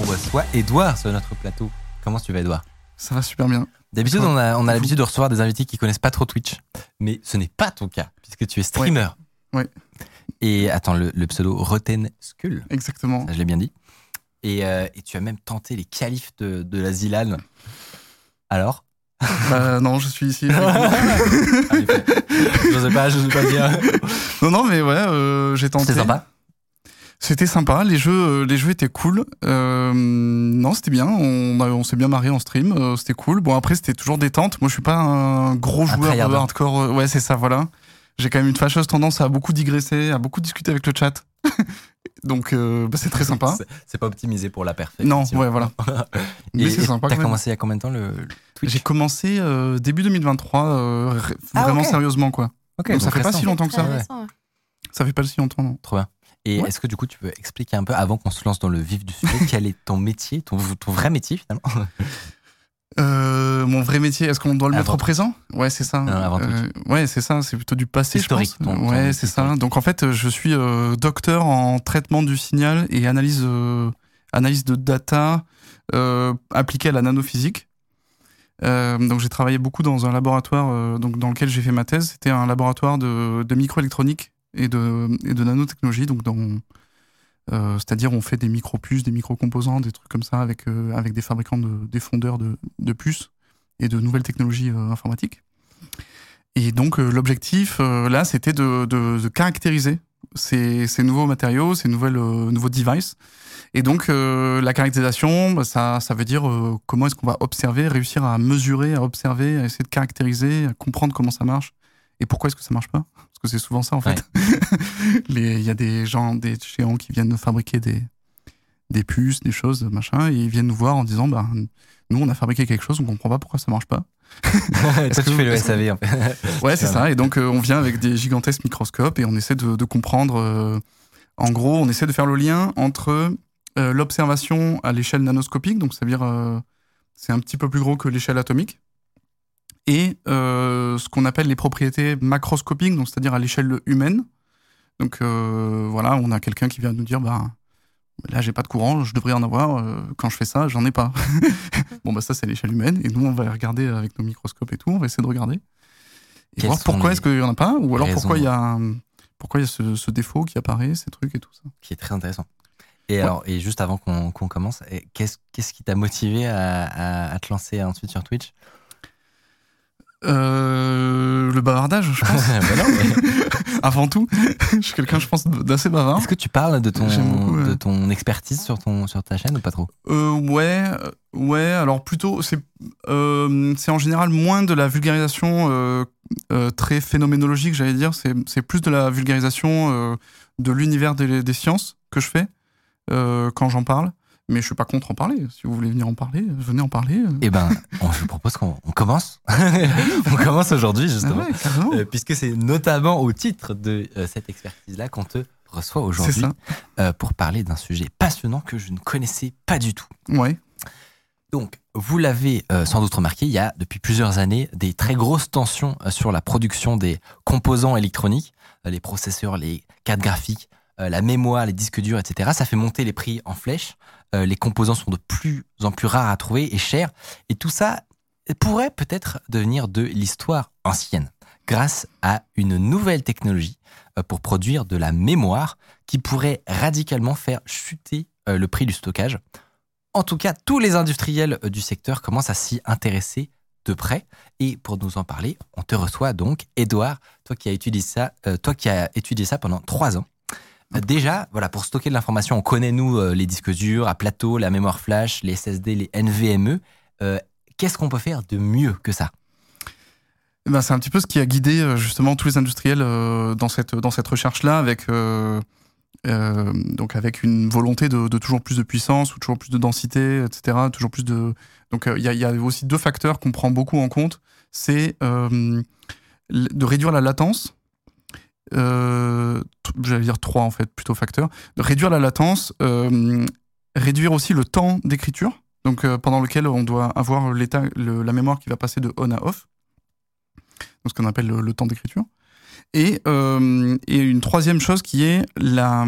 On reçoit Edouard sur notre plateau. Comment tu vas, Edouard? Ça va super bien. D'habitude, on a, on a l'habitude de recevoir des invités qui connaissent pas trop Twitch. Mais ce n'est pas ton cas, puisque tu es streamer. Oui, Et attends, le, le pseudo Roten Skull, exactement. ça je l'ai bien dit. Et, euh, et tu as même tenté les qualifs de, de la Zilan. Alors? Bah, non, je suis ici. Je sais pas, je sais pas dire. non, non, mais ouais, euh, j'ai tenté. C'était sympa C'était sympa. Les jeux, euh, les jeux étaient cool. Euh, non, c'était bien. On, s'est bien marré en stream. euh, c'était cool. Bon, après, c'était toujours détente. Moi, je suis pas un gros joueur de hardcore. euh, Ouais, c'est ça, voilà. J'ai quand même une fâcheuse tendance à beaucoup digresser, à beaucoup discuter avec le chat. Donc, euh, bah, c'est très sympa. C'est- pas optimisé pour la perfection. Non, ouais, voilà. Mais c'est sympa. T'as commencé il y a combien de temps le, le Twitch? J'ai commencé euh, début 2023, euh, r- Ah, vraiment sérieusement, quoi. Ok, Donc, ça fait pas si longtemps que ça. ouais. Ça fait pas si longtemps, non. Trop bien. Et Ouais. est-ce que du coup tu peux expliquer un peu, avant qu'on se lance dans le vif du sujet, quel est ton métier, ton, ton vrai métier finalement? Euh, mon vrai métier, est-ce qu'on doit le mettre au présent? Ouais, c'est ça. Non, Euh, ouais, c'est ça. C'est plutôt du passé, je Historique, pense. ton- ton ouais, c'est ça. Donc en fait, je suis euh, docteur en traitement du signal et analyse, euh, analyse de data euh, appliquée à la nanophysique. Euh, donc j'ai travaillé beaucoup dans un laboratoire euh, donc dans lequel j'ai fait ma thèse. C'était un laboratoire de, de microélectronique et de, nanotechnologie. Donc euh, c'est-à-dire on fait des micro-puces, des micro-composants, des trucs comme ça avec, euh, avec des fabricants, de, des fondeurs de, de puces et de nouvelles technologies euh, informatiques. Et donc l'objectif là, c'était de, caractériser ces, nouveaux matériaux, ces nouvelles, nouveaux devices. Et donc la caractérisation, bah, ça, veut dire comment est-ce qu'on va observer, réussir à mesurer, à observer, à essayer de caractériser, à comprendre comment ça marche et pourquoi est-ce que ça marche pas. Parce que c'est souvent ça en fait. Il y a des gens, des géants qui viennent fabriquer des, des puces, des choses, machin, et ils viennent nous voir en disant, bah, nous on a fabriqué quelque chose, on comprend pas pourquoi ça marche pas. Toi tu fais le SAV en fait. Ouais, c'est ça. Et donc, euh, on vient avec des gigantesques microscopes et on essaie de, de comprendre. euh, en gros, on essaie de faire le lien entre euh, l'observation à l'échelle nanoscopique, donc c'est-à-dire c'est un petit peu plus gros que l'échelle atomique, et euh, ce qu'on appelle les propriétés macroscopiques, donc c'est-à-dire à, l'échelle humaine. Donc euh, voilà, on a quelqu'un qui vient nous dire, bah là j'ai pas de courant, je devrais en avoir. euh, quand je fais ça, j'en ai pas. bon bah ça c'est l'échelle humaine, et nous on va regarder avec nos microscopes et tout, on va essayer de regarder et Quelles voir pourquoi est-ce qu'il y en a pas, ou alors raisons pourquoi il y a pourquoi il y a ce, ce défaut qui apparaît, ces trucs et tout ça. Qui est très intéressant. Et alors, et juste avant qu'on commence, qu'est-ce qui t'a motivé à, à- à te lancer ensuite sur Twitch? Euh, le bavardage, je pense. Bah non, mais- Avant tout, je suis quelqu'un, je pense, d'assez bavard. Est-ce que tu parles de ton, J'aime beaucoup, ouais. de ton expertise sur, ton, sur ta chaîne ou pas trop? Euh, ouais, euh, ouais. Alors plutôt, c'est euh, en général moins de la vulgarisation très phénoménologique, j'allais dire. C'est c'est plus de la vulgarisation de l'univers des, des sciences que je fais quand j'en parle. Mais je suis pas contre en parler. Si vous voulez venir en parler, venez en parler. Eh ben, on, je propose qu'on on commence. on commence aujourd'hui, Ah justement. ouais. Euh, puisque c'est notamment au titre de euh, cette expertise-là qu'on te reçoit aujourd'hui euh, pour parler d'un sujet passionnant que je ne connaissais pas du tout. Ouais. Donc, vous l'avez euh, sans doute remarqué, il y a depuis plusieurs années des très grosses tensions sur la production des composants électroniques, les processeurs, les cartes graphiques, la mémoire, les disques durs, etc. Ça fait monter les prix en flèche. Euh, les composants sont de plus en plus rares à trouver et chers. Et tout ça pourrait peut-être devenir de l'histoire ancienne grâce à une nouvelle technologie euh, pour produire de la mémoire qui pourrait radicalement faire chuter euh, le prix du stockage. En tout cas, tous les industriels du secteur commencent à s'y intéresser de près. Et pour nous en parler, on te reçoit donc, Edouard, toi qui as étudié ça, toi qui as étudié ça pendant trois ans. Déjà, voilà, pour stocker de l'information, on connaît nous euh, les disques durs à plateau, la mémoire flash, les SSD, les NVMe. Euh, Qu'est-ce qu'on peut faire de mieux que ça? Eh ben, c'est un petit peu ce qui a guidé euh, justement tous les industriels dans cette dans cette recherche là avec donc avec une volonté de, toujours plus de puissance ou toujours plus de densité etc toujours plus de donc il y, y a aussi deux facteurs qu'on prend beaucoup en compte c'est de réduire la latence euh, j'allais dire trois en fait plutôt facteurs réduire la latence euh, réduire aussi le temps d'écriture donc euh, pendant lequel on doit avoir l'état la mémoire qui va passer de on à off ce qu'on appelle le, temps d'écriture. Et, une troisième chose qui est la,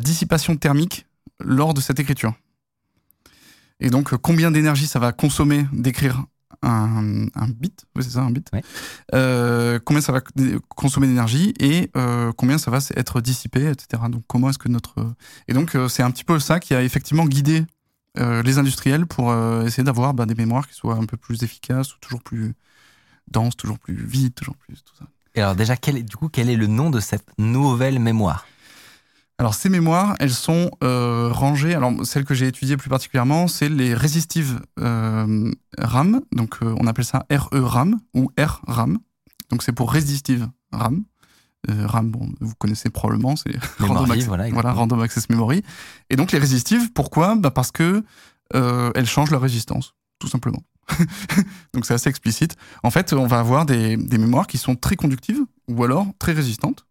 dissipation thermique lors de cette écriture. Et donc, combien d'énergie ça va consommer d'écrire un, un bit, oui, c'est ça, un bit. Ouais. Euh, combien ça va consommer d'énergie et euh, combien ça va être dissipé, etc. Donc, comment est-ce que notre. Et donc, euh, c'est un petit peu ça qui a effectivement guidé euh, les industriels pour essayer d'avoir bah, des mémoires qui soient un peu plus efficaces ou toujours plus denses, toujours plus vite, toujours plus tout ça. Et alors déjà, quel est, du coup, quel est le nom de cette nouvelle mémoire? Alors ces mémoires, elles sont euh, rangées. Alors celle que j'ai étudiée plus particulièrement, c'est les résistives euh, RAM. Donc euh, on appelle ça RE-RAM ou R-RAM. Donc c'est pour résistive RAM. RAM, bon, vous connaissez probablement, c'est Random, Access- voilà, voilà. Random Access Memory. Et donc les résistives, pourquoi? Bah Parce que elles changent leur résistance, tout simplement. donc c'est assez explicite. En fait, on va avoir des, des mémoires qui sont très conductives ou alors très résistantes.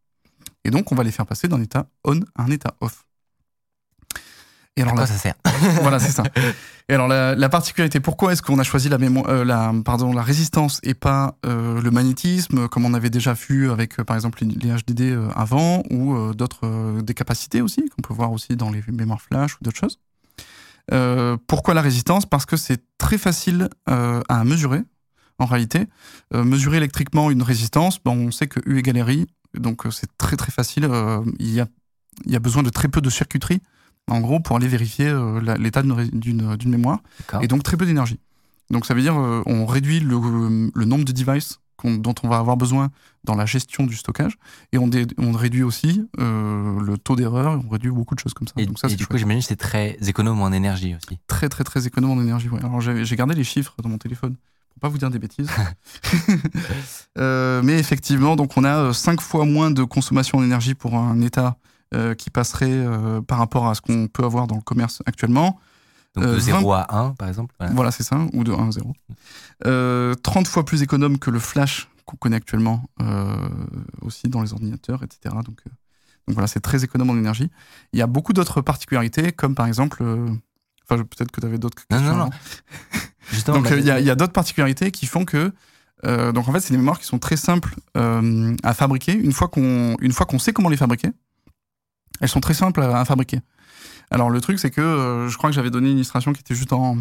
Et donc on va les faire passer d'un état on à un état off. Et À alors quoi la- ça sert voilà, c'est ça. Et alors la, la particularité, pourquoi est-ce qu'on a choisi la euh, la, pardon, la résistance et pas euh, le magnétisme, comme on avait déjà vu avec euh, par exemple les, les HDD avant ou euh, d'autres des capacités aussi qu'on peut voir aussi dans les mémoires flash ou d'autres choses. Pourquoi la résistance? Parce que c'est très facile à mesurer. En réalité, mesurer électriquement une résistance, bon, on sait que U égale RI, donc euh, c'est très très facile. euh, il y a il y a besoin de très peu de circuiterie en gros, pour aller vérifier euh, l'état d'une mémoire, et donc très peu d'énergie. Donc ça veut dire on réduit le, le nombre de devices dont on va avoir besoin dans la gestion du stockage, et on, réduit aussi euh, le taux d'erreur, on réduit beaucoup de choses comme ça. Et, donc ça, et du coup, j'imagine que c'est très économe en énergie aussi. très très très économe en énergie. ouais. Alors j'ai gardé les chiffres dans mon téléphone pas vous dire des bêtises. Euh, mais effectivement, donc on a 5 fois moins de consommation en énergie pour un état euh, qui passerait euh, par rapport à ce qu'on peut avoir dans le commerce actuellement. Donc Euh, de 0 vingt- à 1, par exemple. voilà. Voilà, c'est ça, ou de 1 à 0. Euh, 30 fois plus économe que le flash qu'on connaît actuellement euh, aussi dans les ordinateurs, etc. Donc, euh, donc voilà, c'est très économe en énergie. Il y a beaucoup d'autres particularités, comme par exemple... Enfin, peut-être que tu avais d'autres Non, questions. non, non. Justement, Donc il y a, d'autres particularités qui font que... euh, donc en fait, c'est des mémoires qui sont très simples euh, à fabriquer. Une fois qu'on qu'on sait comment les fabriquer, elles sont très simples à, à fabriquer. Alors le truc, c'est que euh, je crois que j'avais donné une illustration qui était juste en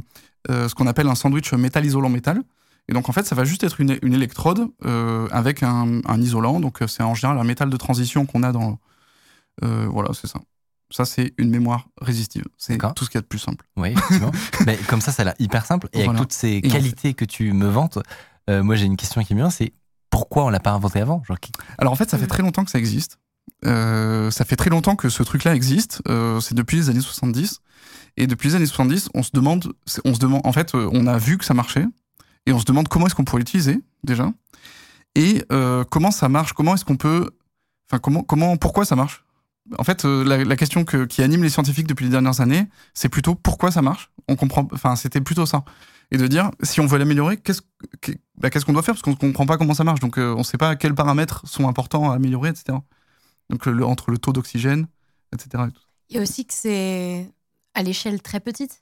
ce qu'on appelle un sandwich métal isolant métal. Et donc en fait, ça va juste être une, une électrode avec un, un isolant. Donc c'est en général un métal de transition qu'on a dans. voilà, c'est ça. Ça, c'est une mémoire résistive. C'est tout ce qu'il y a de plus simple. Oui, effectivement. Mais comme ça, ça a l'air hyper simple. Et avec Voilà. toutes ces Et en qualités que tu me vantes, euh, moi j'ai une question qui me vient, c'est pourquoi on l'a pas inventé avant Genre, qui- Alors en fait, ça fait très longtemps que ça existe. Euh, ça fait très longtemps que ce truc-là existe. Euh, c'est depuis les années 70. Et depuis les années 70, on se demande, on se demande, en fait, on a vu que ça marchait et on se demande comment est-ce qu'on pourrait l'utiliser déjà et comment ça marche, comment est-ce qu'on peut, enfin comment, comment, pourquoi ça marche? En fait, euh, la, question que- qui anime les scientifiques depuis les dernières années, c'est plutôt pourquoi ça marche? On comprend, enfin c'était plutôt ça. Et de dire si on veut l'améliorer, qu'est-ce que- bah, qu'on doit faire? Parce qu'on comprend pas comment ça marche. Donc euh, on sait pas quels paramètres sont importants à améliorer, etc. Donc entre le taux d'oxygène, etc. et aussi que c'est à l'échelle très petite.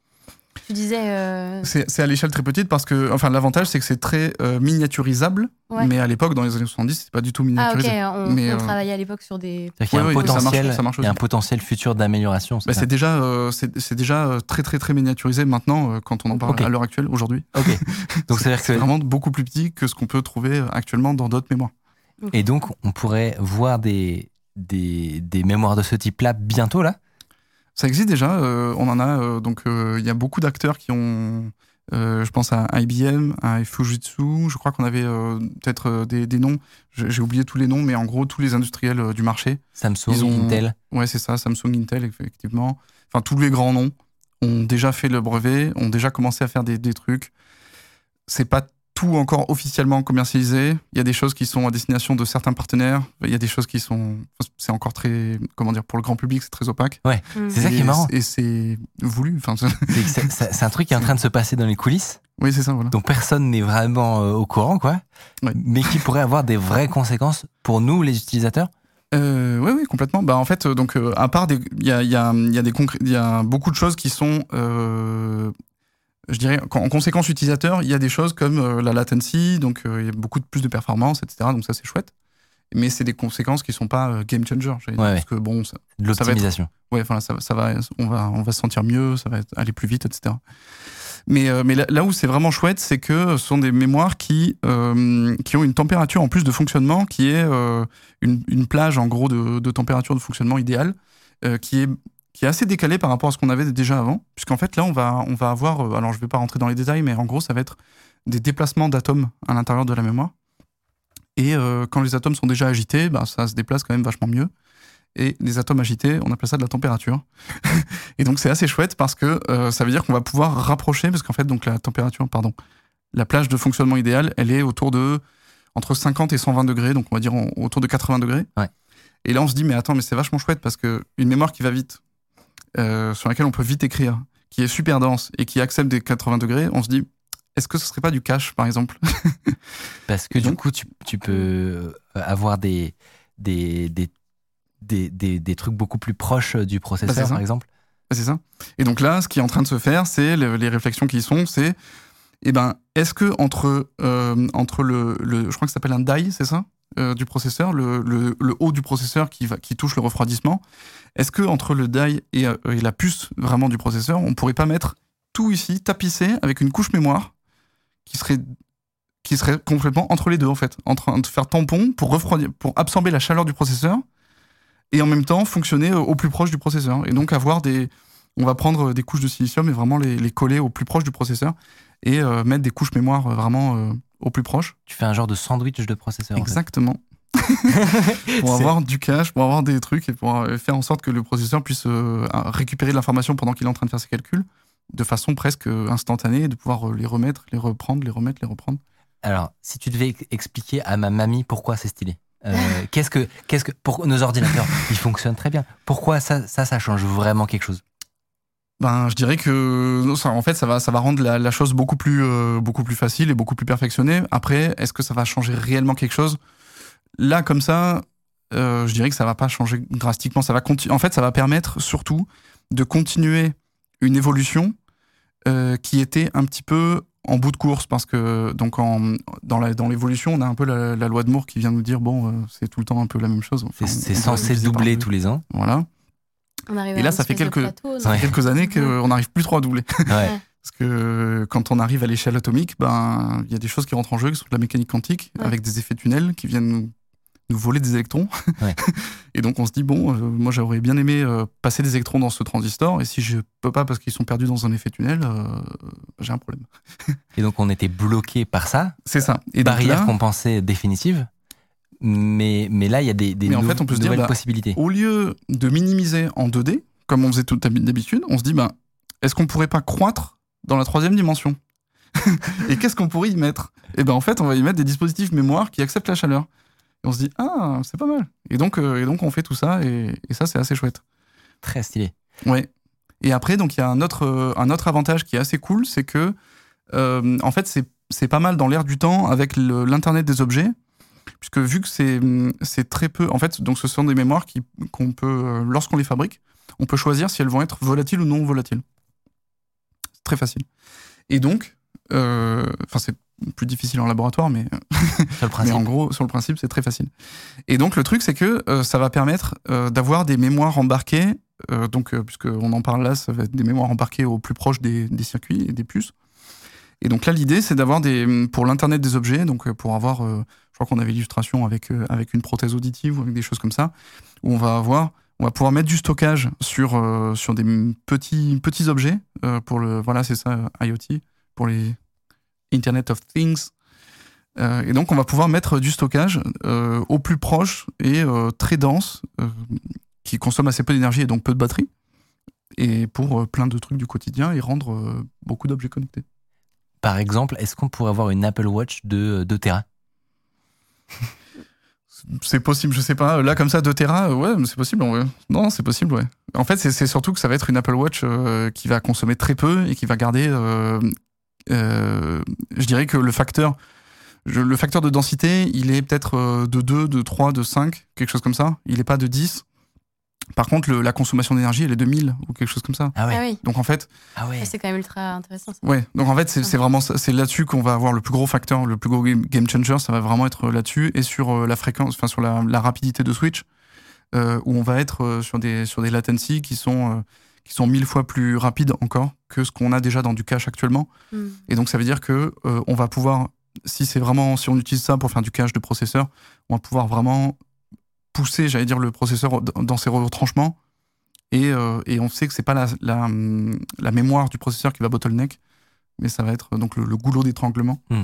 Tu disais. euh, C'est c'est à l'échelle très petite parce que, enfin, l'avantage c'est que c'est très euh, miniaturisable, Ouais. mais à l'époque, dans les années 70, c'était pas du tout Ah, ok, miniaturisé. on, Mais, on euh, travaillait à l'époque sur des. c'est-à-dire qu'il y a Oui, un oui, ça marche- potentiel, ça marche il y a un potentiel futur d'amélioration. Bah, c'est c'est déjà, euh, c'est c'est déjà très très très miniaturisé maintenant euh, quand on en parle à l'heure actuelle, aujourd'hui. Ok. Donc c'est-à-dire C'est que vraiment beaucoup plus petit que ce qu'on peut trouver actuellement dans d'autres mémoires. et donc on pourrait voir des des, des mémoires de ce type-là bientôt là? Ça existe déjà, euh, on en a, euh, donc euh, il y a beaucoup d'acteurs qui ont, je pense à IBM, à Fujitsu, je crois qu'on avait peut-être des, des noms, j'ai oublié tous les noms, mais en gros tous les industriels du marché, Samsung, Ils ont- Intel. ouais c'est ça, Samsung, Intel, effectivement, enfin tous les grands noms ont déjà fait le brevet, ont déjà commencé à faire des, des trucs. C'est pas tout encore officiellement commercialisé. Il y a des choses qui sont à destination de certains partenaires. Il y a des choses qui sont. C'est encore très. Comment dire Pour le grand public, c'est très opaque. Ouais, Mm. c'est ça qui Et- est marrant. Et c'est voulu. Enfin, c'est- un truc qui est en train de se passer dans les coulisses, oui, c'est ça, voilà. dont personne n'est vraiment euh, au courant, quoi. Ouais. Mais qui pourrait avoir des vraies conséquences pour nous, les utilisateurs? Euh, oui, oui, complètement. Bah, en fait, euh, donc, euh, à part il y a, il y a, il y a des concré- il y a beaucoup de choses qui sont, euh, je dirais, en conséquence utilisateur, il y a des choses comme euh, la latency, donc euh, il y a beaucoup de plus de performance, etc. Donc ça, c'est chouette. Mais c'est des conséquences qui sont pas euh, game changer, Ouais, parce que bon, ça, De l'optimisation. ouais, enfin, ça, ça va, on va, on va se sentir mieux, ça va être- aller plus vite, etc. Mais, euh, mais là, là où c'est vraiment chouette, c'est que ce sont des mémoires qui, euh, qui ont une température en plus de fonctionnement qui est euh, une, une plage en gros de, de température de fonctionnement idéale, qui est qui est assez décalée par rapport à ce qu'on avait déjà avant, puisqu'en fait là on va on va avoir, euh, alors je vais pas rentrer dans les détails, mais en gros ça va être des déplacements d'atomes à l'intérieur de la mémoire. Et euh, quand les atomes sont déjà agités, bah, ça se déplace quand même vachement mieux. Et les atomes agités, on appelle ça de la température. et donc c'est assez chouette parce que euh, ça veut dire qu'on va pouvoir rapprocher, parce qu'en fait donc la température, pardon, la plage de fonctionnement idéale, elle est autour de entre 50 et 120 degrés, donc on va dire autour de 80 degrés. Ouais. Et là on se dit mais attends mais c'est vachement chouette parce que une mémoire qui va vite, euh, sur laquelle on peut vite écrire, qui est super dense et qui accepte des 80 degrés, on se dit est-ce que ce serait pas du cache par exemple? Parce que du coup, tu, tu peux euh, avoir des, des, des, des, des, des trucs beaucoup plus proches du Bah, processeur, ça. par exemple. C'est ça. Et donc là, ce qui est en train de se faire, c'est le- les réflexions qui sont, c'est, eh ben, est-ce que entre euh, entre le, le- je crois que ça s'appelle un die, c'est ça, euh, du processeur, le, haut du processeur qui va qui touche le refroidissement, est-ce que entre le die et, euh, la puce vraiment du processeur, on pourrait pas mettre tout ici tapissé avec une couche mémoire qui serait qui serait complètement entre les deux en fait, en train de faire tampon pour refroidir, pour absorber la chaleur du processeur et en même temps fonctionner au plus proche du processeur et donc avoir des on va prendre des couches de silicium et vraiment les, coller au plus proche du processeur et euh, mettre des couches mémoire euh, vraiment euh, au plus proche. Tu fais un genre de sandwich de processeur. en fait. Exactement. pour avoir du cache, pour avoir des trucs et pour euh, faire en sorte que le processeur puisse euh, récupérer de l'information pendant qu'il est en train de faire ses calculs de façon presque instantanée et de pouvoir euh, les remettre, les reprendre, les remettre, les reprendre. Alors, si tu devais expliquer à ma mamie pourquoi c'est stylé, euh, qu'est-ce que, qu'est-ce que, pour nos ordinateurs, ils fonctionnent très bien. Pourquoi ça, ça, ça change vraiment quelque chose? Ben, je dirais que ça, en fait, ça va, ça va rendre la, la chose beaucoup plus, euh, beaucoup plus facile et beaucoup plus perfectionnée. Après, est-ce que ça va changer réellement quelque chose? Là, comme ça, euh, je dirais que ça va pas changer drastiquement. Ça va en fait, ça va permettre surtout de continuer une évolution euh, qui était un petit peu en bout de course parce que donc en, dans la, dans l'évolution, on a un peu la, la loi de Moore qui vient nous dire bon, euh, c'est tout le temps un peu la même chose. Enfin, C'est, censé doubler tous les ans. Voilà. On arrive Et là, ça fait quelques- plateau, Ça non Ouais. fait quelques années qu'on n'arrive plus trop à doubler. Ouais. Parce que quand on arrive à l'échelle atomique, ben il y a des choses qui rentrent en jeu, qui sont de la mécanique quantique, Ouais. avec des effets tunnels qui viennent nous, nous voler des électrons. Ouais. et donc on se dit bon, euh, moi j'aurais bien aimé euh, passer des électrons dans ce transistor, et si je peux pas parce qu'ils sont perdus dans un effet tunnel, euh, j'ai un problème. Et donc, on était bloqué par ça. C'est ça. Et barrière là, qu'on pensait définitive. Mais, mais là, il y a des, des Mais en fait, on peut se dire, bah, possibilités. au lieu de minimiser en 2D, comme on faisait tout d'habitude, on se dit ben est-ce qu'on pourrait pas croître dans la troisième dimension Et qu'est-ce qu'on pourrait y mettre? Et ben en fait, on va y mettre des dispositifs mémoire qui acceptent la chaleur. Et on se dit ah c'est pas mal. Et donc euh, et donc on fait tout ça et, et ça c'est assez chouette. Très stylé. Ouais. Et après donc il y a un autre euh, un autre avantage qui est assez cool, c'est que euh, en fait c'est pas mal dans l'air du temps avec l'internet des objets. Puisque vu que c'est très peu, en fait, donc ce sont des mémoires qui qu'on peut, euh, lorsqu'on les fabrique, on peut choisir si elles vont être volatiles ou non volatiles. C'est très facile. Et donc, euh, enfin c'est plus difficile en laboratoire, mais, Sur le mais en gros, sur le principe, c'est très facile. Et donc le truc, c'est que euh, ça va permettre euh, d'avoir des mémoires embarquées, donc puisqu'on en parle là, ça va être des mémoires embarquées au plus proche des, des circuits et des puces. Et donc là, l'idée, c'est d'avoir des pour l'internet des objets, donc euh, pour avoir, euh, je crois qu'on avait l'illustration avec euh, avec une prothèse auditive ou avec des choses comme ça, où on va avoir, on va pouvoir mettre du stockage sur sur des petits petits objets pour le, voilà, c'est ça, IoT pour les Internet of Things. Et donc, on va pouvoir mettre du stockage au plus proche et très dense, qui consomme assez peu d'énergie et donc peu de batterie, et pour plein de trucs du quotidien et rendre beaucoup d'objets connectés. Par exemple, est-ce qu'on pourrait avoir une Apple Watch de 2 Tera? C'est possible, je sais pas. Là, comme ça, 2 Tera, ouais, c'est possible. Ouais. Non, c'est possible, ouais. En fait, c'est surtout que ça va être une Apple Watch euh, qui va consommer très peu et qui va garder. Euh, euh, je dirais que le facteur, le facteur de densité, il est peut-être euh, de 2, de 3, de 5, quelque chose comme ça. Il n'est pas de 10. Par contre, le- la consommation d'énergie, elle est de 1000 ou quelque chose comme ça. Ah ouais. Ah oui, Donc en fait, Ah ouais. c'est quand même ultra intéressant. ça. Ouais, donc en fait, c'est c'est vraiment c'est là-dessus qu'on va avoir le plus gros facteur, le plus gros game, changer, ça va vraiment être là-dessus et sur euh, la fréquence, enfin sur la, la rapidité de switch, euh, où on va être euh, sur des sur des latencies qui sont euh, qui sont mille fois plus rapides encore que ce qu'on a déjà dans du cache actuellement. Hmm. Et donc ça veut dire que euh, on va pouvoir, si c'est vraiment, si on utilise ça pour faire du cache de processeur, on va pouvoir vraiment pousser, j'allais dire, le processeur dans ses retranchements. Et, euh, et on sait que c'est pas la, la, la mémoire du processeur qui va bottleneck, mais ça va être euh, donc le, le goulot d'étranglement. Hmm.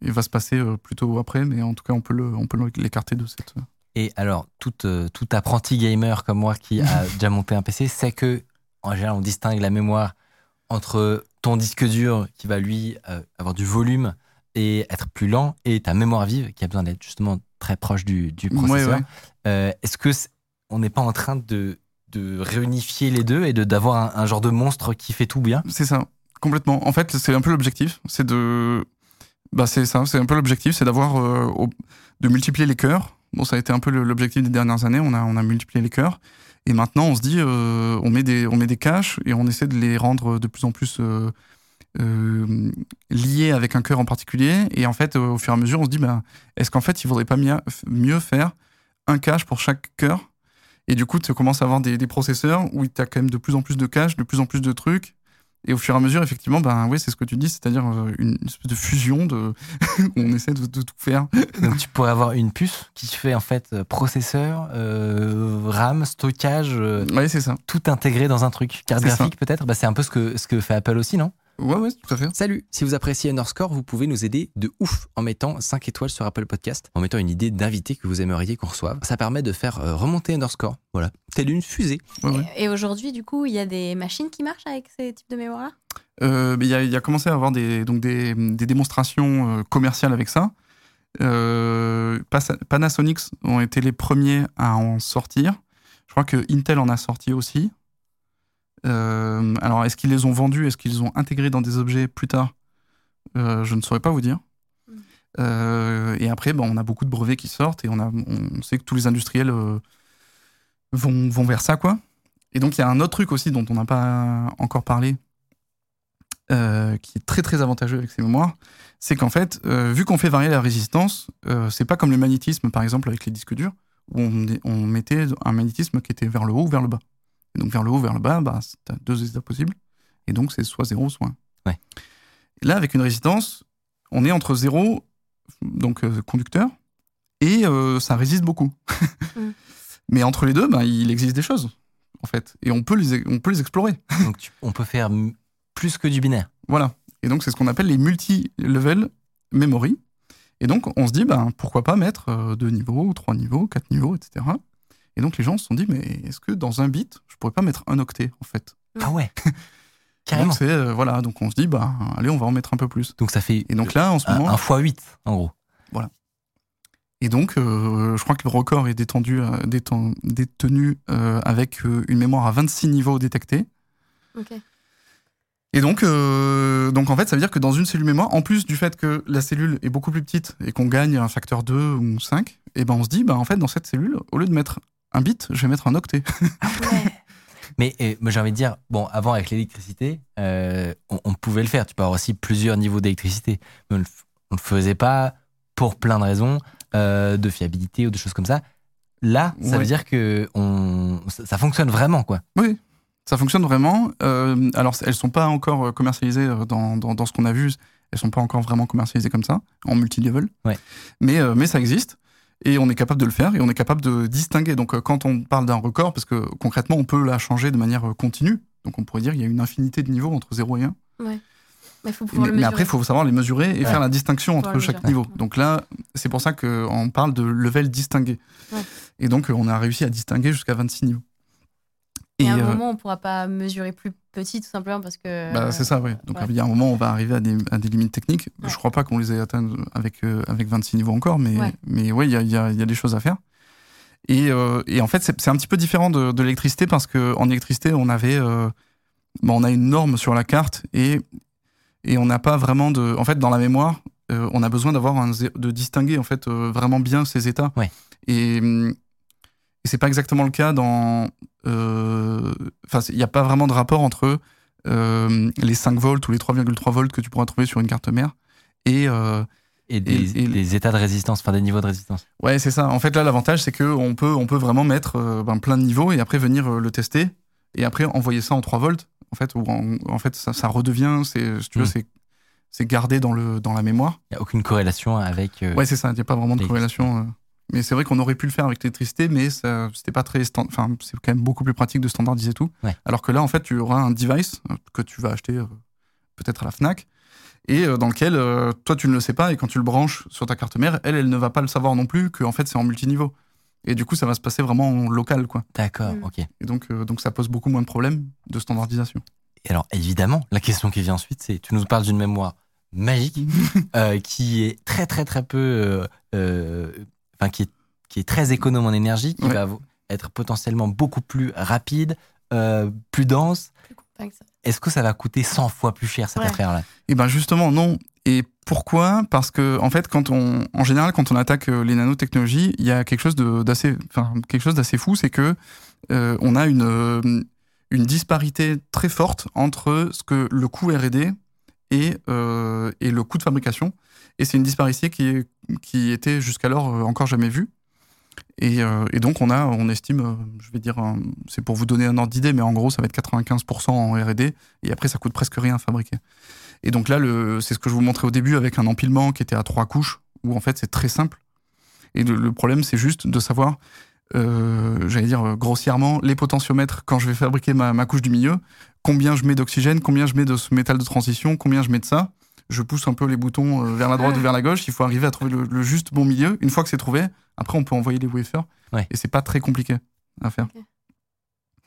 Il va se passer euh, plutôt après, mais en tout cas on peut le, on peut l'écarter de cette. Et alors, tout, euh, tout apprenti gamer comme moi qui a déjà monté un PC sait que, en général, on distingue la mémoire entre ton disque dur qui va lui euh, avoir du volume et être plus lent, et ta mémoire vive qui a besoin d'être justement très proche du, du processeur. ouais. Euh, Est-ce que on n'est pas en train de, de réunifier les deux et de d'avoir un, un genre de monstre qui fait tout bien? C'est ça, complètement. En fait, c'est un peu l'objectif, c'est de, bah c'est ça, c'est un peu l'objectif, c'est d'avoir, euh, de multiplier les cœurs. Bon, ça a été un peu l'objectif des dernières années. On a, on a multiplié les cœurs, et maintenant on se dit, euh, on met des, on met des caches et on essaie de les rendre de plus en plus euh, liés avec un cœur en particulier. Et en fait, au fur et à mesure, on se dit, bah, est-ce qu'en fait, il vaudrait pas mieux, faire un cache pour chaque cœur? Et du coup, tu commences à avoir des, des processeurs où tu as quand même de plus en plus de caches, de plus en plus de trucs. Et au fur et à mesure, effectivement, ben oui, c'est ce que tu dis, c'est-à-dire euh, une espèce de fusion de où on essaie de, de tout faire. Donc tu pourrais avoir une puce qui fait en fait euh, processeur, euh, RAM, stockage, Ouais, c'est ça. tout intégré dans un truc. Carte graphique peut-être? Bah, C'est un peu ce que, ce que fait Apple aussi, non? Ouais, ouais, tout à fait. Salut, si vous appréciez Underscore, vous pouvez nous aider de ouf en mettant 5 étoiles sur Apple Podcast, en mettant une idée d'invité que vous aimeriez qu'on reçoive. Ça permet de faire euh, remonter Underscore, voilà, telle une fusée. Ouais, ouais. Et, et aujourd'hui, du coup, il y a des machines qui marchent avec ces types de mémoire Euh, Il y, a, il y a commencé à avoir des, donc des, des démonstrations euh, commerciales avec ça. Euh, Panasonic ont été les premiers à en sortir. Je crois que Intel en a sorti aussi. Euh, alors, est-ce qu'ils les ont vendus? Est-ce qu'ils les ont intégrés dans des objets plus tard? Euh, Je ne saurais pas vous dire. Euh, et après, bon, on a beaucoup de brevets qui sortent et on, sait que tous les industriels vont, vers ça, quoi. Et donc, il y a un autre truc aussi dont on n'a pas encore parlé, qui est très très avantageux avec ces mémoires, c'est qu'en fait, vu qu'on fait varier la résistance, c'est pas comme le magnétisme par exemple avec les disques durs, où on mettait un magnétisme qui était vers le haut ou vers le bas. Et donc vers le haut, vers le bas, bah, tu as deux états possibles, et donc c'est soit 0, soit 1. Ouais. Et là, avec une résistance, on est entre 0, donc euh, conducteur, et euh, ça résiste beaucoup. Mm. Mais entre les deux, bah, il existe des choses, en fait, et on peut les, on peut les explorer. Donc tu- on peut faire plus que du binaire. Voilà. Et donc, c'est ce qu'on appelle les multi-level memory. Et donc, on se dit, ben, pourquoi pas mettre euh, deux niveaux, trois niveaux, quatre niveaux, etc. Et donc, les gens se sont dit, mais est-ce que dans un bit, je pourrais pas mettre un octet, en fait? Ah ouais Carrément. Donc, c'est, euh, voilà. Donc, on se dit, bah, allez, on va en mettre un peu plus. Donc ça fait Et donc là, en ce un, moment. un x8 en gros. Et donc, euh, je crois que le record est détendu, euh, déten- détenu euh, avec euh, une mémoire à 26 niveaux détectés. Ok. Et donc, euh, donc, en fait, ça veut dire que dans une cellule mémoire, en plus du fait que la cellule est beaucoup plus petite et qu'on gagne un facteur 2 ou 5, et ben on se dit, bah, en fait, dans cette cellule, au lieu de mettre un bit, je vais mettre un octet. Ouais. Mais euh, j'ai envie de dire, bon, avant avec l'électricité, euh, on, on pouvait le faire. Tu peux avoir aussi plusieurs niveaux d'électricité. Mais on ne le faisait pas pour plein de raisons, euh, de fiabilité ou de choses comme ça. Là, ça Ouais. veut dire que on, ça, ça fonctionne vraiment, quoi. Oui, ça fonctionne vraiment. Euh, alors, elles sont pas encore commercialisées dans, dans, dans ce qu'on a vu. Elles sont pas encore vraiment commercialisées comme ça, en multi-level. Ouais. Mais, euh, mais ça existe. Et on est capable de le faire et on est capable de distinguer. Donc, euh, quand on parle d'un record, parce que concrètement, on peut la changer de manière euh, continue. Donc, on pourrait dire qu'il y a une infinité de niveaux entre 0 et 1. Mais il faut pouvoir Mais, le mais mesurer. après, il faut savoir les mesurer et Ouais. faire la distinction entre chaque mesurer. niveau. Donc là, c'est pour ça qu'on parle de level distingué. Ouais. Et donc, euh, on a réussi à distinguer jusqu'à 26 niveaux. Et à un euh, moment, on pourra pas mesurer plus petit, tout simplement parce que. Bah, c'est ça, oui. Donc ouais. il y a un moment, on va arriver à des, à des limites techniques. Ouais. Je crois pas qu'on les ait atteintes avec, euh, avec 26 niveaux encore, mais Ouais. mais ouais, il y a, il y, a, il y a des choses à faire. Et, euh, et en fait, c'est un petit peu différent de, de l'électricité parce qu'en électricité, on avait, euh, bah, on a une norme sur la carte et, et on n'a pas vraiment de. En fait, dans la mémoire, euh, on a besoin d'avoir de distinguer en fait euh, vraiment bien ces états. Ouais. Et, et c'est pas exactement le cas dans. euh, Enfin, il n'y a pas vraiment de rapport entre euh, les 5 volts ou les 3,3 volts que tu pourras trouver sur une carte mère et euh, Et des, et- des états de résistance, enfin des niveaux de résistance. Ouais, c'est ça. En fait, là, l'avantage, c'est qu'on peut, on peut vraiment mettre euh, ben, plein de niveaux et après venir euh, le tester et après envoyer ça en 3 volts. En fait, où en, en fait ça, ça redevient, c'est, si tu veux, Mm. c'est, gardé dans, le, dans la mémoire. Il n'y a aucune corrélation avec. euh, Ouais, c'est ça. Il n'y a pas vraiment de corrélation. Mais c'est vrai qu'on aurait pu le faire avec l'électricité, mais c'était pas très, enfin, c'est quand même beaucoup plus pratique de standardiser tout. Ouais. Alors que là, en fait, tu auras un device euh, que tu vas acheter euh, peut-être à la Fnac et euh, dans lequel euh, toi tu ne le sais pas et quand tu le branches sur ta carte mère, elle, elle ne va pas le savoir non plus que en fait c'est en multiniveau. Et du coup, ça va se passer vraiment en local, quoi. D'accord, Mm. ok. Et donc, euh, donc ça pose beaucoup moins de problèmes de standardisation. Et alors, évidemment, la question qui vient ensuite, c'est tu nous parles d'une mémoire magique euh, qui est très, très, très peu. Enfin, qui, est, qui est très économe en énergie, qui Ouais. va être potentiellement beaucoup plus rapide, euh, plus dense. Est-ce que ça va coûter 100 fois plus cher cette Ouais. affaire-là? Et ben justement non. Et pourquoi? Parce que en fait, quand on, en général, quand on attaque euh, les nanotechnologies, il y a quelque chose d'assez, enfin quelque chose d'assez fou, c'est que euh, on a une une disparité très forte entre ce que le coût R&D et euh, et le coût de fabrication. Et c'est une disparité qui était jusqu'alors euh, encore jamais vue. Et, euh, et donc on a, on estime, euh, je vais dire, c'est pour vous donner un ordre d'idée, mais en gros ça va être 95% en R&D et après ça coûte presque rien à fabriquer. Et donc là, c'est ce que je vous montrais au début avec un empilement qui était à trois couches, où en fait c'est très simple. Et le, problème, c'est juste de savoir, j'allais dire grossièrement, les potentiomètres quand je vais fabriquer ma, ma couche du milieu, combien je mets d'oxygène, combien je mets de ce métal de transition, combien je mets de ça. Je pousse un peu les boutons euh, vers la droite ou vers la gauche. Il faut arriver à trouver le, le juste bon milieu. Une fois que c'est trouvé, après on peut envoyer les wafers. Ouais. Et c'est pas très compliqué à faire.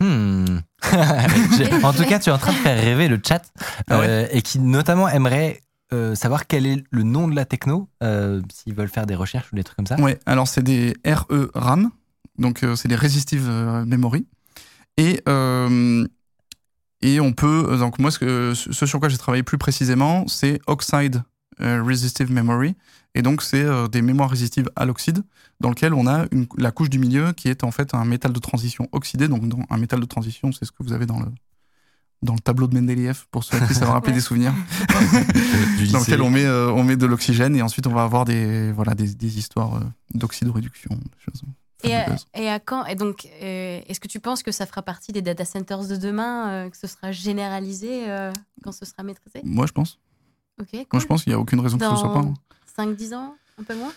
Hmm. En tout cas, tu es en train de faire rêver le chat Ah ouais euh, et qui notamment aimerait euh, savoir quel est le nom de la techno, euh, s'ils veulent faire des recherches ou des trucs comme ça. Ouais, alors c'est des RE RAM, donc euh, c'est des resistive memory. Et, euh, et on peut, euh, donc moi, ce, que, ce sur quoi j'ai travaillé plus précisément, c'est Oxide euh, Resistive Memory. Et donc, c'est euh, des mémoires résistives à l'oxyde, dans lequel on a une- la couche du milieu qui est en fait un métal de transition oxydé. Donc, dans- un métal de transition, c'est ce que vous avez dans le, dans le tableau de Mendeleïev, pour ceux qui savent rappeler Ouais. des souvenirs dans lequel on met, euh, on met de l'oxygène et ensuite on va avoir des, voilà, des, des histoires euh, d'oxydoréduction. des choses Et à, fabuleuses. et à quand Et donc, euh, est-ce que tu penses que ça fera partie des data centers de demain, euh, que ce sera généralisé euh, quand ce sera maîtrisé? Moi, je pense. Ok, Moi, je pense qu'il n'y a aucune raison que ce soit pas. Dans 5-10 ans, un peu moins?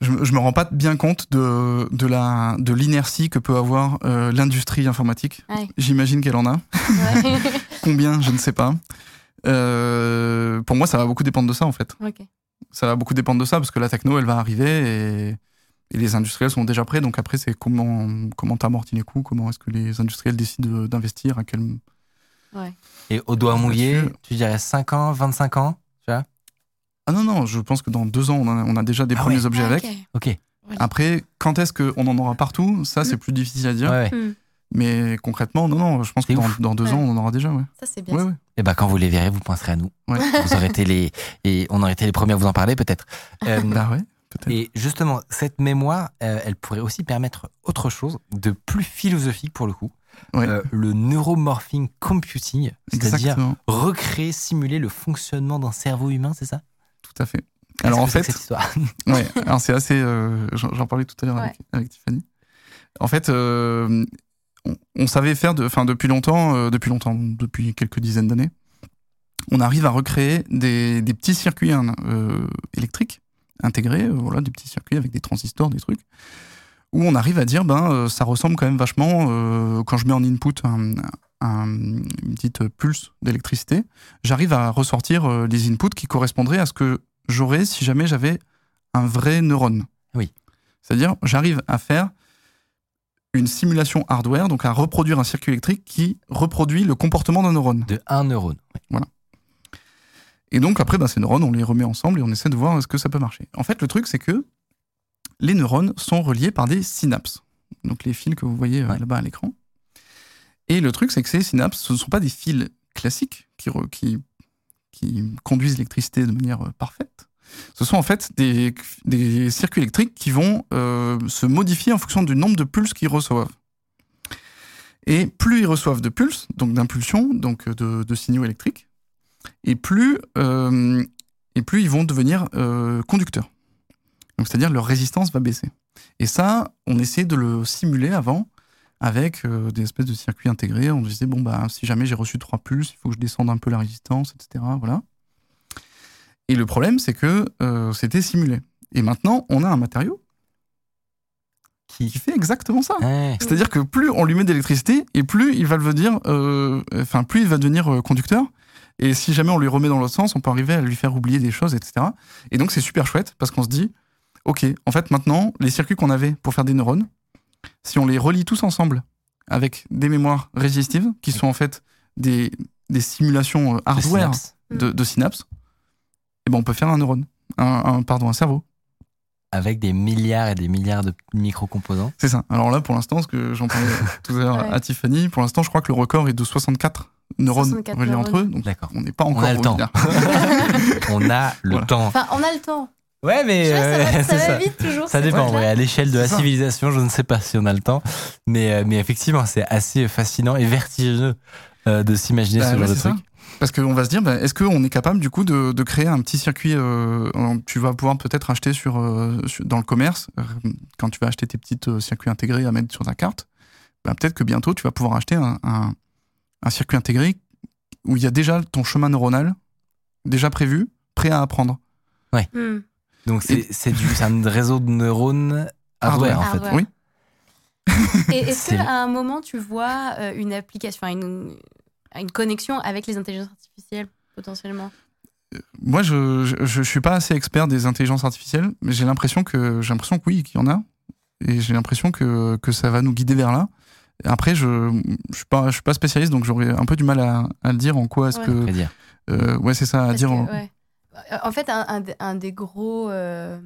Je, me- je me rends pas bien compte de, de la de l'inertie que peut avoir euh, l'industrie informatique. Ouais. J'imagine qu'elle en a. Ouais. Combien, je ne sais pas. Euh, pour moi, ça va beaucoup dépendre de ça, en fait. ok. Ça va beaucoup dépendre de ça, parce que la techno, elle va arriver et les industriels sont déjà prêts. Donc après, c'est comment comment t'amortis les coûts, comment est-ce que les industriels décident de- d'investir, à quel Ouais. Et au doigt mouillé, tu dirais 5 ans, 25 ans tu vois? Ah non, non, je pense que dans deux ans, on a, on a déjà des Ah premiers ouais. objets Ah, avec. ok. Après, quand est-ce qu'on en aura partout? Ça, c'est plus difficile à dire. Ouais, ouais. Hmm, Mais concrètement, non, non, je pense que dans, dans deux Ouais. ans, on en aura déjà. Ouais. Ça, c'est bien. Ouais, ça. ouais. Et ben quand vous les verrez, vous penserez à nous. Ouais. Vous aurez été les et on aurait été les premiers à vous en parler peut-être. Euh, Bah ouais. Et justement, cette mémoire, euh, elle pourrait aussi permettre autre chose de plus philosophique pour le coup. Ouais. Euh, le neuromorphing computing, c'est-à-dire recréer, simuler le fonctionnement d'un cerveau humain, c'est ça? Tout à fait. Alors en fait, cette histoire? ouais, alors c'est assez. euh, J'en parlais tout à l'heure Ouais. avec, avec Tiffany. En fait, euh, on, on savait faire, de, enfin depuis longtemps, euh, depuis longtemps, depuis quelques dizaines d'années, on arrive à recréer des, des petits circuits hein, euh, électriques intégrés, euh, voilà, des petits circuits avec des transistors, des trucs, où on arrive à dire, ben, euh, ça ressemble quand même vachement euh, quand je mets en input un, un- une petite pulse d'électricité, j'arrive à ressortir les inputs qui correspondraient à ce que j'aurais si jamais j'avais un vrai neurone. Oui. C'est-à-dire, j'arrive à faire une simulation hardware, donc à reproduire un circuit électrique qui reproduit le comportement d'un neurone. De un neurone. Ouais. Et donc après, ben, ces neurones, on les remet ensemble et on essaie de voir est-ce que ça peut marcher. En fait, le truc, c'est que les neurones sont reliés par des synapses. Donc les fils que vous voyez euh, Ouais. là-bas à l'écran. Et le truc, c'est que ces synapses, ce ne sont pas des fils classiques qui, re- qui, qui conduisent l'électricité de manière euh, parfaite. Ce sont en fait des, des circuits électriques qui vont euh, se modifier en fonction du nombre de pulses qu'ils reçoivent. Et plus ils reçoivent de pulses, donc d'impulsions, donc de, de signaux électriques, et plus, euh, et plus ils vont devenir euh, conducteurs. Donc c'est-à-dire leur résistance va baisser. Et ça, on essaie de le simuler avant avec euh, des espèces de circuits intégrés. On disait bon bah si jamais j'ai reçu trois pulses, il faut que je descende un peu la résistance, etc. Voilà. Et le problème, c'est que c'était simulé. Et maintenant, on a un matériau qui fait exactement ça. Ouais. C'est-à-dire que plus on lui met d'électricité, et plus il va devenir, euh, enfin plus il va devenir conducteur. Et si jamais on lui remet dans l'autre sens, on peut arriver à lui faire oublier des choses, etc. Et donc c'est super chouette parce qu'on se dit, ok, en fait maintenant les circuits qu'on avait pour faire des neurones, si on les relie tous ensemble avec des mémoires résistives, qui sont en fait des, des simulations euh, hardware synapses. de, de synapses, et ben on peut faire un neurone, un, un- pardon, un cerveau. Avec des milliards et des milliards de micro-composants. C'est ça. Alors là, pour l'instant, ce que j'en parlais tout à l'heure Ouais. à Tiffany, pour l'instant, je crois que le record est de 64 neurones 64 reliés entre eux. Donc, D'accord. on n'est pas encore a le temps. On a le Voilà. temps. Enfin, on a le temps. Ouais, mais ça euh, va, ça c'est va ça. vite toujours. Ça dépend, ouais, à l'échelle de la civilisation, je ne sais pas si on a le temps, mais, euh, mais effectivement, c'est assez fascinant et vertigineux euh, de s'imaginer Bah ce ouais, genre de ça. truc. Parce qu'on va se dire, bah, est-ce qu'on est capable du coup de, de créer un petit circuit euh, Tu vas pouvoir peut-être acheter sur, euh, sur- dans le commerce, euh, quand tu vas acheter tes petits euh, circuits intégrés à mettre sur ta carte, bah, peut-être que bientôt tu vas pouvoir acheter un, un- un circuit intégré où il y a déjà ton chemin neuronal déjà prévu, prêt à apprendre. Hmm. Donc c'est c'est du c'est un réseau de neurones hardware, Hardware. en fait. Hardware. Oui. Et est-ce qu'à un moment, tu vois euh, une application, une, une connexion avec les intelligences artificielles, potentiellement? Moi, je, je, je suis pas assez expert des intelligences artificielles, mais j'ai l'impression que j'ai l'impression que oui, qu'il y en a, et j'ai l'impression que, que ça va nous guider vers là. Après, je je suis pas je suis pas spécialiste, donc j'aurais un peu du mal à, à le dire en quoi est-ce Ouais. que dire. euh, ouais c'est ça à Parce dire. que, en- ouais. Euh, En fait, un, un des- un des gros, euh,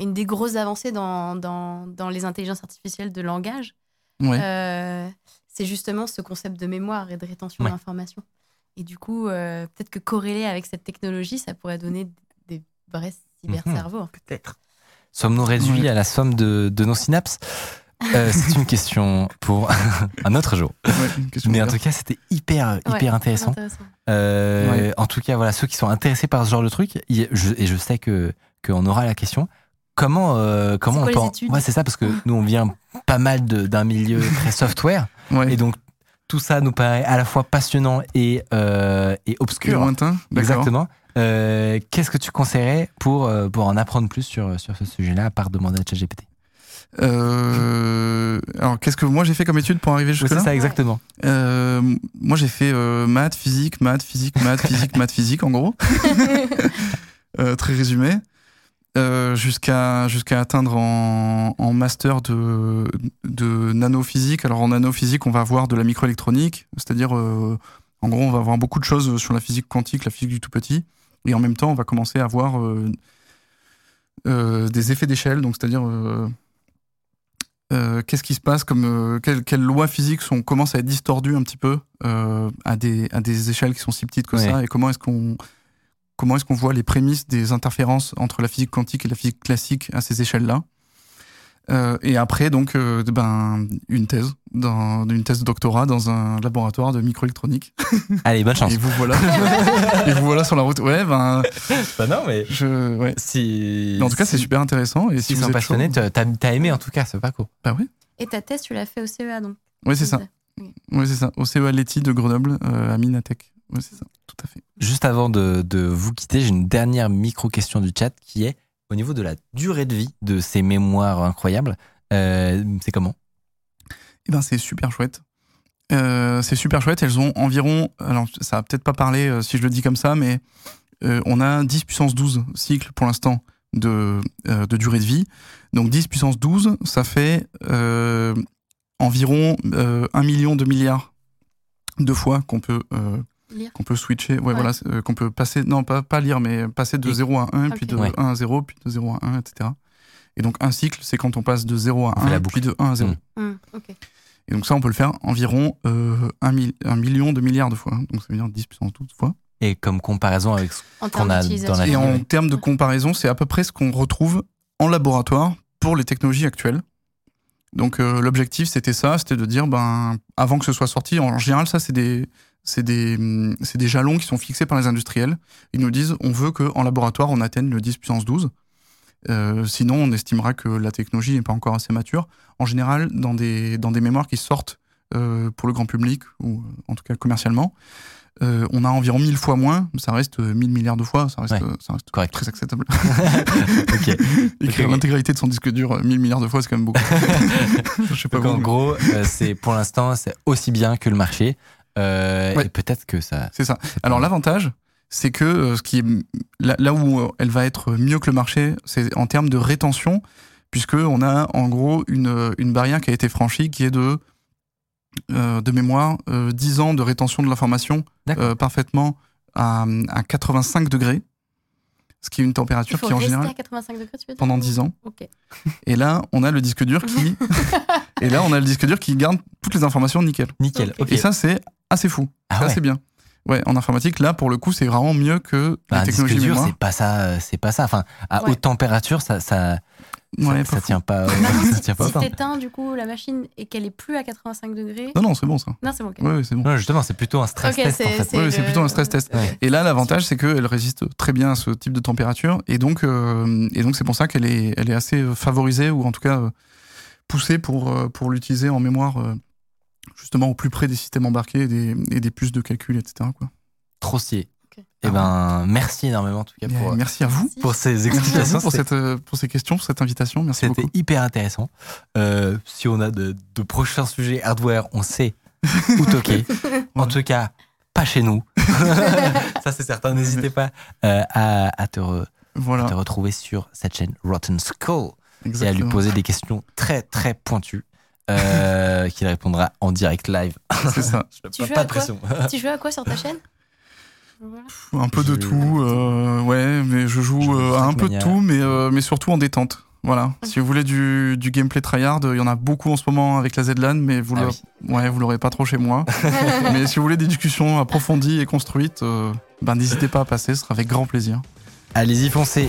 une des grosses avancées dans, dans, dans les intelligences artificielles de langage, Ouais. euh, c'est justement ce concept de mémoire et de rétention Ouais. d'informations. Et du coup, euh, peut-être que corrélé avec cette technologie, ça pourrait donner des vrais cyber-cerveaux. Peut-être. Sommes-nous réduits Ouais. à la somme de, de nos synapses? Euh, C'est une question pour un autre jour. Ouais, Mais en tout cas, c'était hyper, Ouais, hyper intéressant. Euh, Ouais. En tout cas, voilà, ceux qui sont intéressés par ce genre de truc, je- et je sais que qu'on aura la question. Comment, euh, comment on études Ouais, c'est ça, parce que nous, on vient pas mal d'un milieu très software, Ouais. et donc tout ça nous paraît à la fois passionnant et, euh, et obscur. lointain. d'accord. Exactement. Euh, Qu'est-ce que tu conseillerais pour, pour en apprendre plus sur, sur ce sujet-là, à part demander à ChatGPT? Euh, alors, qu'est-ce que moi j'ai fait comme étude pour arriver Oui, jusque C'est ça, exactement. Euh, Moi, j'ai fait euh, maths, physique, maths, physique, maths, physique, maths, physique, en gros. Très résumé. Jusqu'à jusqu'à atteindre en, en master de, de nanophysique. Alors en nanophysique, on va avoir de la microélectronique, c'est-à-dire, en gros, on va avoir beaucoup de choses sur la physique quantique, la physique du tout petit, et en même temps, on va commencer à avoir des effets d'échelle, donc c'est-à-dire euh, qu'est-ce qui se passe, comme euh, quelles, quelles lois physiques sont commencent à être distordues un petit peu euh, à des à des échelles qui sont si petites que Ouais. ça, et comment est-ce qu'on comment est-ce qu'on voit les prémices des interférences entre la physique quantique et la physique classique à ces échelles-là? Euh, et après, donc, euh, ben, une thèse, dans, une thèse de doctorat dans un laboratoire de microélectronique. Allez, bonne chance. Et vous voilà, et vous voilà sur la route. Ouais, ben, Bah non, mais je, ouais. si. Mais en tout cas, c'est super intéressant. Et Si si vous êtes passionnés, chaud- t'as t'as aimé en tout cas, c'est pas cool. bah oui, Et ta thèse, tu l'as fait au CEA, donc ouais, c'est ça. Ouais, c'est ça. Au CEA Leti de Grenoble, euh, à Minatech. Ouais, c'est ça. Tout à fait. Juste avant de, de vous quitter, j'ai une dernière micro-question du chat qui est au niveau de la durée de vie de ces mémoires incroyables. euh, c'est comment? Eh ben, c'est super chouette. Euh, c'est super chouette. Elles ont environ, alors ça va peut-être pas parler euh, si je le dis comme ça, mais on a 10 puissance 12 cycles pour l'instant de, de durée de vie. Donc 10 puissance 12, ça fait environ euh, un million de milliards de fois qu'on peut. Qu'on peut switcher, ouais, Ouais. voilà, euh, qu'on peut passer, non pas, pas lire, mais passer de Et- 0 à 1, Ok. puis de Ouais. 1 à 0, puis de 0 à 1, etc. Et donc un cycle, c'est quand on passe de 0 à On fait la 1, boucle. puis de 1 à 0. Mm. Hmm, ok. Et donc ça, on peut le faire environ euh, un, mi- un million de milliards de fois. Donc ça veut dire 10 puissance 12 fois. Et comme comparaison avec ce qu'on a dans la Et vie. en termes de comparaison, c'est à peu près ce qu'on retrouve en laboratoire pour les technologies actuelles. Donc euh, l'objectif, c'était ça, c'était de dire, ben, avant que ce soit sorti, en général, ça, c'est des, c'est des, c'est des jalons qui sont fixés par les industriels. Ils nous disent, on veut qu'en laboratoire, on atteigne le 10 puissance 12. Euh, sinon, on estimera que la technologie n'est pas encore assez mature. En général, dans des, dans des mémoires qui sortent euh, pour le grand public, ou en tout cas commercialement, euh, on a environ 1000 fois moins, ça reste euh, 1000 milliards de fois, ça reste, Ouais. ça reste Correct. très acceptable. Écrire l'intégralité de son disque dur euh, 1000 milliards de fois, c'est quand même beaucoup. Je sais pas Donc en gros, c'est pour l'instant, c'est aussi bien que le marché. Euh, Ouais. Et peut-être que ça. c'est ça. Alors l'avantage, c'est que euh, ce qui est là, là où euh, elle va être mieux que le marché, c'est en termes de rétention, puisque on a en gros une, une barrière qui a été franchie, qui est de euh, de mémoire euh, 10 ans de rétention de l'information euh, parfaitement à, à 85 degrés, ce qui est une température qui en général à 85 degrés, tu veux dire pendant 10 ans. Et là, on a le disque dur qui et là, on a le disque dur qui garde toutes les informations nickel. Nickel. Ok. Ok. Et ça, c'est assez fou. Ah c'est ouais. assez bien. Ouais, en informatique, là, pour le coup, c'est vraiment mieux que Bah, la disque technologie dur, mémoire. c'est pas ça. euh, C'est pas ça. Enfin, à Ouais. haute température, ça, ça, Ouais, ça, pas ça fou. tient pas. euh, Maintenant, ça si tient pas. si t'éteins du coup la machine et qu'elle est plus à 85 degrés. Non, non, c'est bon ça. Non, c'est bon. ok. Ouais, ouais, c'est bon. Non, justement, c'est plutôt un stress Ok, test en c'est- fait. c'est- le- plutôt un stress test. Ouais. Et là, l'avantage, c'est qu'elle résiste très bien à ce type de température. Et donc, euh, et donc c'est pour ça qu'elle est, elle est assez favorisée, ou en tout cas euh, poussée pour, euh, pour l'utiliser en mémoire, euh, justement au plus près des systèmes embarqués et des, et des puces de calcul, etc. Quoi. Trop stylé. Ok. Eh ben, merci énormément en tout cas pour, merci à vous. Pour ces explications. pour, cette, euh, pour ces questions, pour cette invitation. Merci C'était beaucoup. hyper intéressant. Euh, si on a de, de prochains sujets hardware, on sait où toquer. En tout cas, pas chez nous. Ça, c'est certain. N'hésitez pas euh, à, à te, re- à Voilà, te retrouver sur cette chaîne Rotten Skull et à lui poser des questions très, très pointues euh, qu'il répondra en direct live. C'est ça. Tu pas joues pas à de quoi pression. Tu joues à quoi sur ta chaîne Voilà. Un peu de tout, euh, ouais, mais je joue Je joue euh, à un peu de tout, mais, euh, mais surtout en détente. Voilà. Si vous voulez du, du gameplay tryhard, il y en a beaucoup en ce moment avec la ZLAN, mais vous Ah oui. ouais, vous l'aurez pas trop chez moi. mais si vous voulez des discussions approfondies et construites, euh, ben, n'hésitez pas à passer, ce sera avec grand plaisir. Allez-y, foncez.